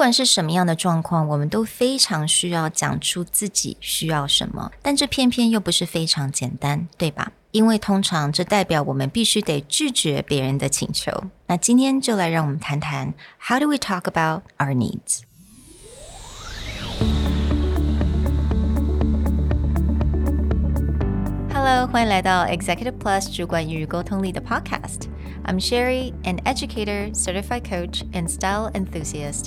管是什么样的状况，我们都非常需要讲出自己需要什么，但这偏偏又不是非常简单，对吧？因为通常这代表我们必须得拒绝别人的请求。那今天就来让我们谈谈 How do we talk about our needs？Hello，欢迎来到 Executive Plus 主管与沟通力的 Podcast。I'm Sherry, an educator, certified coach, and style enthusiast.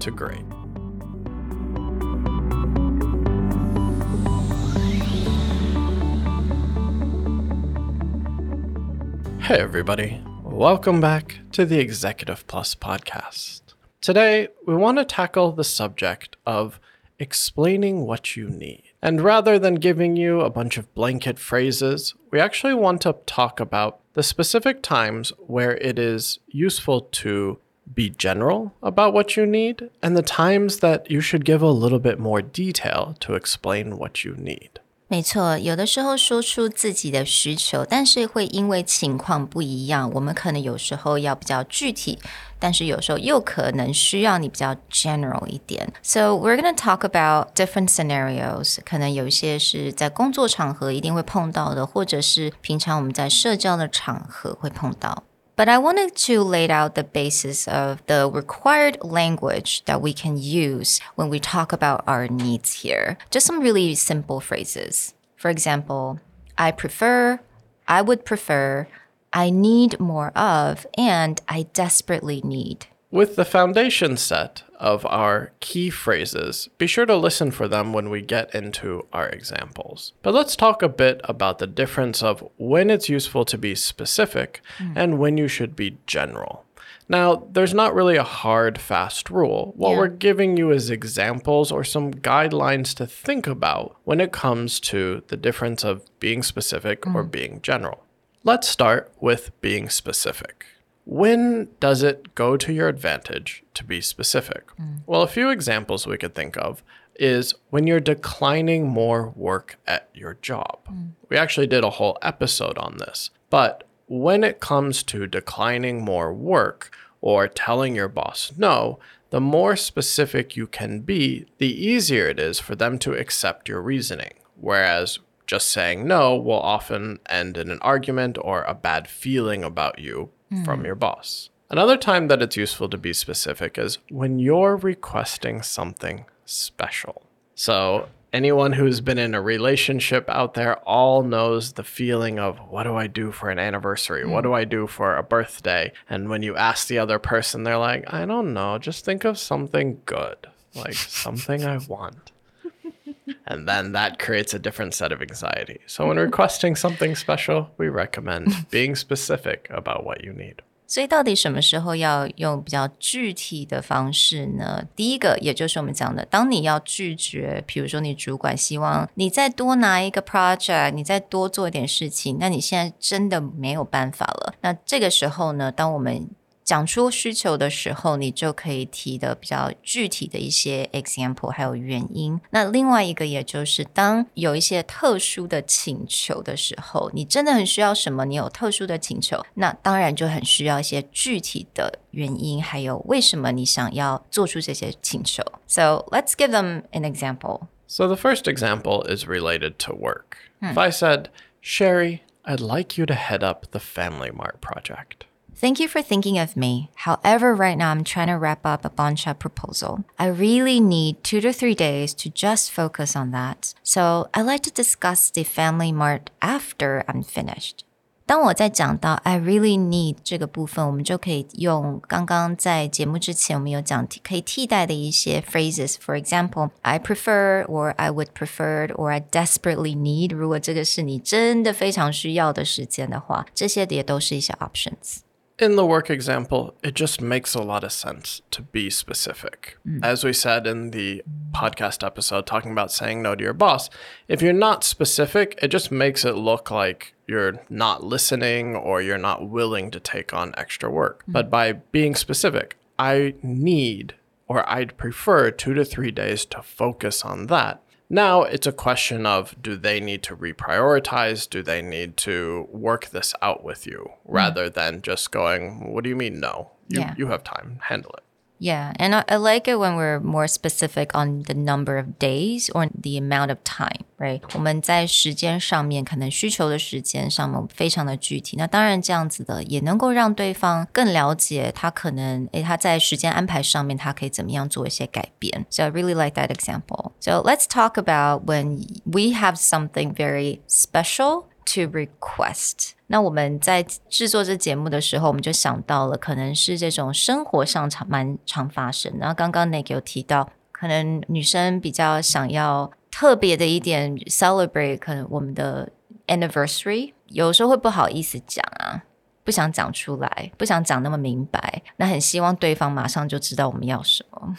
to great. Hey, everybody. Welcome back to the Executive Plus podcast. Today, we want to tackle the subject of explaining what you need. And rather than giving you a bunch of blanket phrases, we actually want to talk about the specific times where it is useful to be general about what you need and the times that you should give a little bit more detail to explain what you need. 没错，有的时候说出自己的需求，但是会因为情况不一样，我们可能有时候要比较具体，但是有时候又可能需要你比较 general 一点。So we're going to talk about different scenarios。可能有一些是在工作场合一定会碰到的，或者是平常我们在社交的场合会碰到。 But I wanted to lay out the basis of the required language that we can use when we talk about our needs here. Just some really simple phrases. For example, I prefer, I would prefer, I need more of, and I desperately need. With the foundation set of our key phrases, be sure to listen for them when we get into our examples. But let's talk a bit about the difference of when it's useful to be specific mm. and when you should be general. Now, there's not really a hard, fast rule. What yeah. we're giving you is examples or some guidelines to think about when it comes to the difference of being specific mm. or being general. Let's start with being specific. When does it go to your advantage to be specific? Mm. Well, a few examples we could think of is when you're declining more work at your job. Mm. We actually did a whole episode on this. But when it comes to declining more work or telling your boss no, the more specific you can be, the easier it is for them to accept your reasoning. Whereas just saying no will often end in an argument or a bad feeling about you mm. from your boss. Another time that it's useful to be specific is when you're requesting something special. So, anyone who's been in a relationship out there all knows the feeling of what do I do for an anniversary? Mm. What do I do for a birthday? And when you ask the other person, they're like, I don't know, just think of something good, like something I want and then that creates a different set of anxiety. So, when requesting something special, we recommend being specific about what you need. 所以，到底什么时候要用比较具体的方式呢？第一个，也就是我们讲的，当你要拒绝，比如说你主管希望你再多拿一个 project，你再多做一点事情，那你现在真的没有办法了。那这个时候呢，当我们 讲出需求的时候，你就可以提的比较具体的一些 example，还有原因。那另外一个，也就是当有一些特殊的请求的时候，你真的很需要什么，你有特殊的请求，那当然就很需要一些具体的原因，还有为什么你想要做出这些请求。So let's give them an example. So the first example is related to work. Hmm. If I said, Sherry, I'd like you to head up the Family Mart project. Thank you for thinking of me. However, right now I'm trying to wrap up a Bonsha proposal. I really need two to three days to just focus on that. So I'd like to discuss the family mart after I'm finished. 当我在讲到 I really need 这个部分，我们就可以用刚刚在节目之前我们有讲可以替代的一些 phrases。For example, I prefer, or I would prefer, or I desperately need。如果这个是你真的非常需要的时间的话，这些也都是一些 options。 In the work example, it just makes a lot of sense to be specific. Mm. As we said in the podcast episode talking about saying no to your boss, if you're not specific, it just makes it look like you're not listening or you're not willing to take on extra work. Mm. But by being specific, I need or I'd prefer two to three days to focus on that. Now it's a question of do they need to reprioritize? Do they need to work this out with you mm. rather than just going, what do you mean no? You, Yeah. you have time, handle it. Yeah, and I, I like it when we're more specific on the number of days or the amount of time, right? 我们在时间上面可能需求的时间上面非常的具体，那当然这样子的也能够让对方更了解他可能诶他在时间安排上面他可以怎么样做一些改变。So I really like that example. So let's talk about when we have something very special to request。 那我们在制作这节目的时候，我们就想到了，可能是这种生活上常蛮常发生。然后刚刚 Nick 有提到，可能女生比较想要特别的一点 celebrate，可能我们的 anniversary，有时候会不好意思讲啊。不想讲出来，不想讲那么明白，那很希望对方马上就知道我们要什么。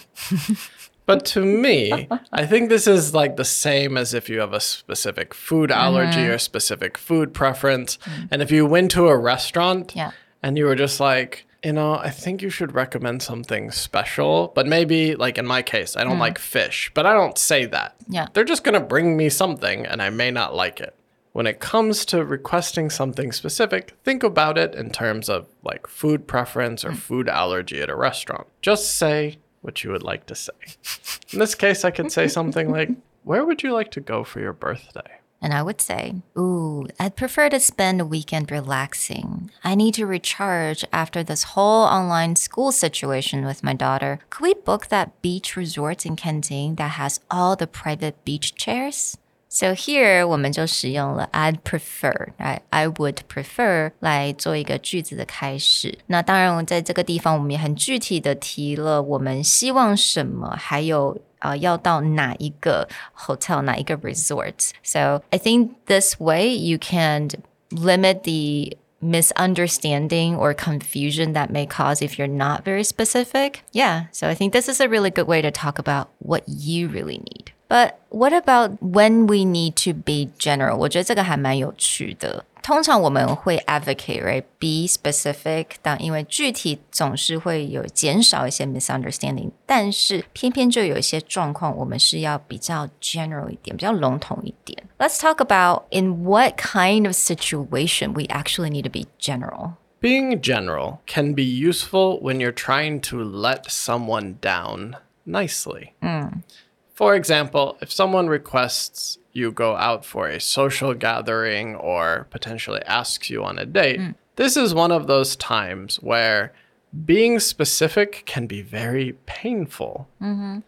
But to me, I think this is like the same as if you have a specific food allergy mm-hmm. or specific food preference. Mm. And if you went to a restaurant Yeah. and you were just like, you know, I think you should recommend something special. But maybe, like in my case, I don't mm. like fish, but I don't say that. Yeah. They're just going to bring me something and I may not like it. When it comes to requesting something specific, think about it in terms of like food preference or mm. food allergy at a restaurant. Just say what you would like to say. In this case, I could say something like, Where would you like to go for your birthday? And I would say, Ooh, I'd prefer to spend a weekend relaxing. I need to recharge after this whole online school situation with my daughter. Could we book that beach resort in Kenting that has all the private beach chairs? So here 我们就使用了 I'd prefer, right? I would prefer 来做一个句子的开始。那当然，在这个地方我们也很具体的提了我们希望什么，还有呃要到哪一个 hotel 哪一个 resort. So I think this way you can limit the misunderstanding or confusion that may cause if you're not very specific. Yeah, so I think this is a really good way to talk about what you really need. But what about when we need to be general? 我觉得这个还蛮有趣的。通常我们会 advocate right be specific，但因为具体总是会有减少一些 misunderstanding，但是偏偏就有一些状况，我们是要比较 general 一点，比较笼统一点。Let's talk about in what kind of situation we actually need to be general. Being general can be useful when you're trying to let someone down nicely. For example, if someone requests you go out for a social gathering or potentially asks you on a date, hmm. this is one of those times where being specific can be very painful. Mm-hmm.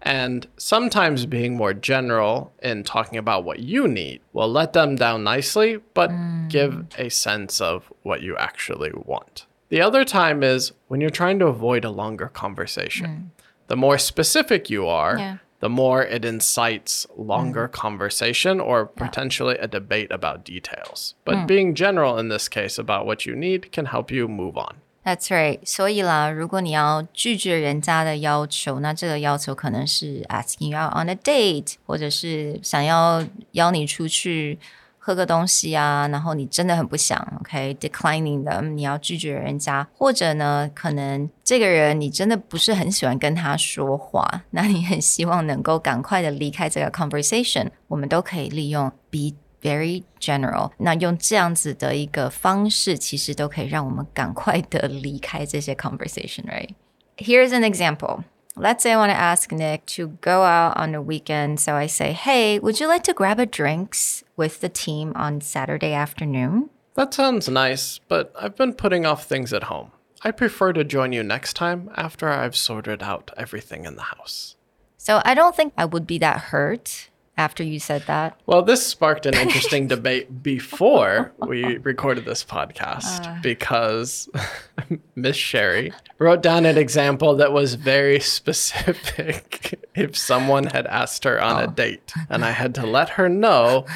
And sometimes being more general in talking about what you need will let them down nicely, but hmm. give a sense of what you actually want. The other time is when you're trying to avoid a longer conversation. Hmm. The more specific you are, Yeah the more it incites longer conversation or potentially a debate about details. But being general in this case about what you need can help you move on. That's right. 所以啦，如果你要拒绝人家的要求，那这个要求可能是 asking you out on a date，或者是想要邀你出去 喝个东西啊，然后你真的很不想，OK，declining、的，你要拒绝人家，或者呢，可能这个人你真的不是很喜欢跟他说话，那你很希望能够赶快的离开这个 conversation，我们都可以利用 be very general。那用这样子的一个方式，其实都可以让我们赶快的离开这些 conversation，right? Here's an example. Let's say I want to ask Nick to go out on a weekend. So I say, hey, would you like to grab a drinks With the team on Saturday afternoon? That sounds nice, but I've been putting off things at home. I prefer to join you next time after I've sorted out everything in the house. So I don't think I would be that hurt after you said that. Well, this sparked an interesting debate before we recorded this podcast because Miss Sherry wrote down an example that was very specific if someone had asked her on a date. And I had to let her know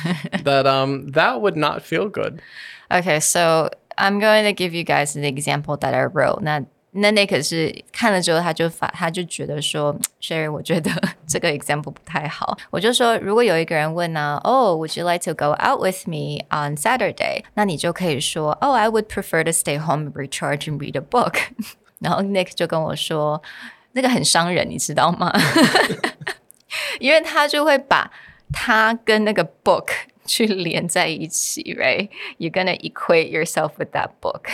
that um, that would not feel good. Okay, so I'm going to give you guys an example that I wrote. 那那那可是看了之后，他就发，他就觉得说，Sherry，我觉得这个 example 不太好。我就说，如果有一个人问呢，Oh，Would you like to go out with me on Saturday？那你就可以说，Oh，I would prefer to stay home, recharge and read a book。然后 Nick 就跟我说，那个很伤人，你知道吗？因为他就会把他跟那个 book 去连在一起，right？You're gonna equate yourself with that book。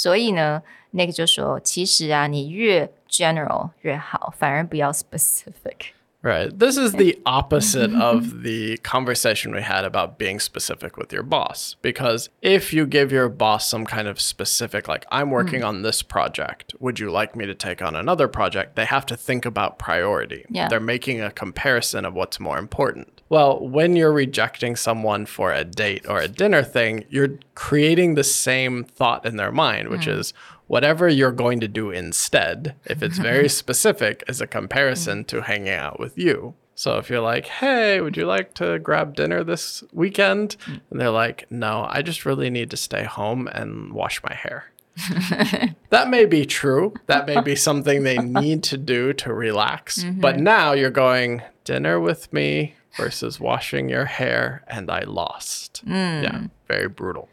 所以呢。那个就说，其实啊，你越 general 越好，反而不要 specific。Right. This is the opposite of the conversation we had about being specific with your boss. Because if you give your boss some kind of specific, like, I'm working mm. on this project, would you like me to take on another project? They have to think about priority. Yeah. They're making a comparison of what's more important. Well, when you're rejecting someone for a date or a dinner thing, you're creating the same thought in their mind, which mm. is, whatever you're going to do instead, if it's very specific, is a comparison to hanging out with you. So if you're like, hey, would you like to grab dinner this weekend? And they're like, no, I just really need to stay home and wash my hair. that may be true. That may be something they need to do to relax. Mm-hmm. But now you're going, dinner with me versus washing your hair, and I lost. Mm. Yeah, very brutal.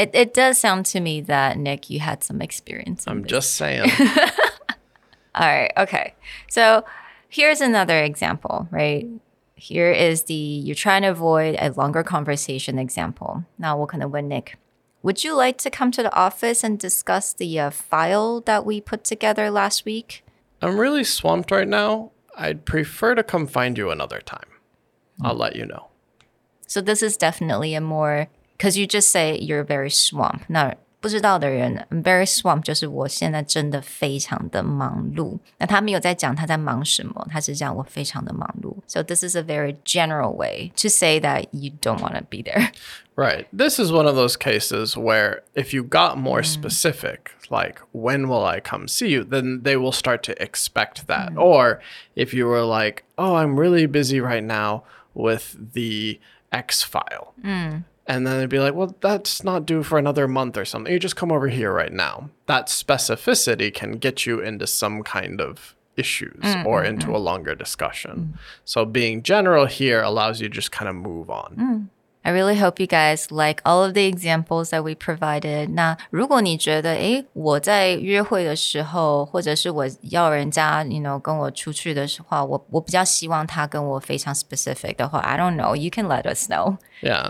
It it does sound to me that Nick, you had some experience. I'm this. just saying. All right. Okay. So here's another example, right? Here is the you're trying to avoid a longer conversation example. Now, what kind of win, Nick? Would you like to come to the office and discuss the uh, file that we put together last week? I'm really swamped right now. I'd prefer to come find you another time. I'll let you know. So this is definitely a more because you just say you're very swamped. 那不知道的人，I'm very swamped，就是我现在真的非常的忙碌。那他没有在讲他在忙什么，他是讲我非常的忙碌。So this is a very general way to say that you don't want to be there. Right. This is one of those cases where if you got more mm. specific, like when will I come see you, then they will start to expect that. Mm. Or if you were like, oh, I'm really busy right now with the X file. Mm. And then they'd be like, well, that's not due for another month or something. You just come over here right now. That specificity can get you into some kind of issues mm-hmm. or into mm. a longer discussion. Mm. So being general here allows you to just kind of move on. Mm. I really hope you guys like all of the examples that we provided. 那如果你觉得，诶，我在约会的时候，或者是我要人家，you know，跟我出去的时候，我我比较希望他跟我非常 specific 的话，I don't know. You can let us know. Yeah,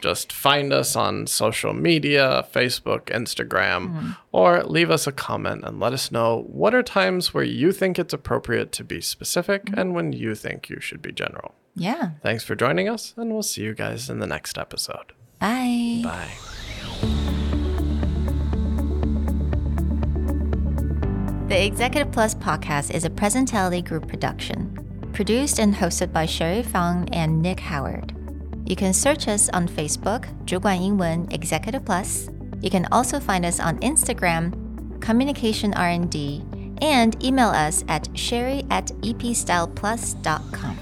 just find us on social media, Facebook, Instagram, mm. or leave us a comment and let us know what are times where you think it's appropriate to be specific mm. and when you think you should be general. Yeah. Thanks for joining us, and we'll see you guys in the next episode. Bye. Bye. The Executive Plus podcast is a Presentality Group production, produced and hosted by Sherry Fang and Nick Howard. You can search us on Facebook, 主管英文 Executive Plus. You can also find us on Instagram, Communication R&D, and email us at sherry at epstyleplus.com.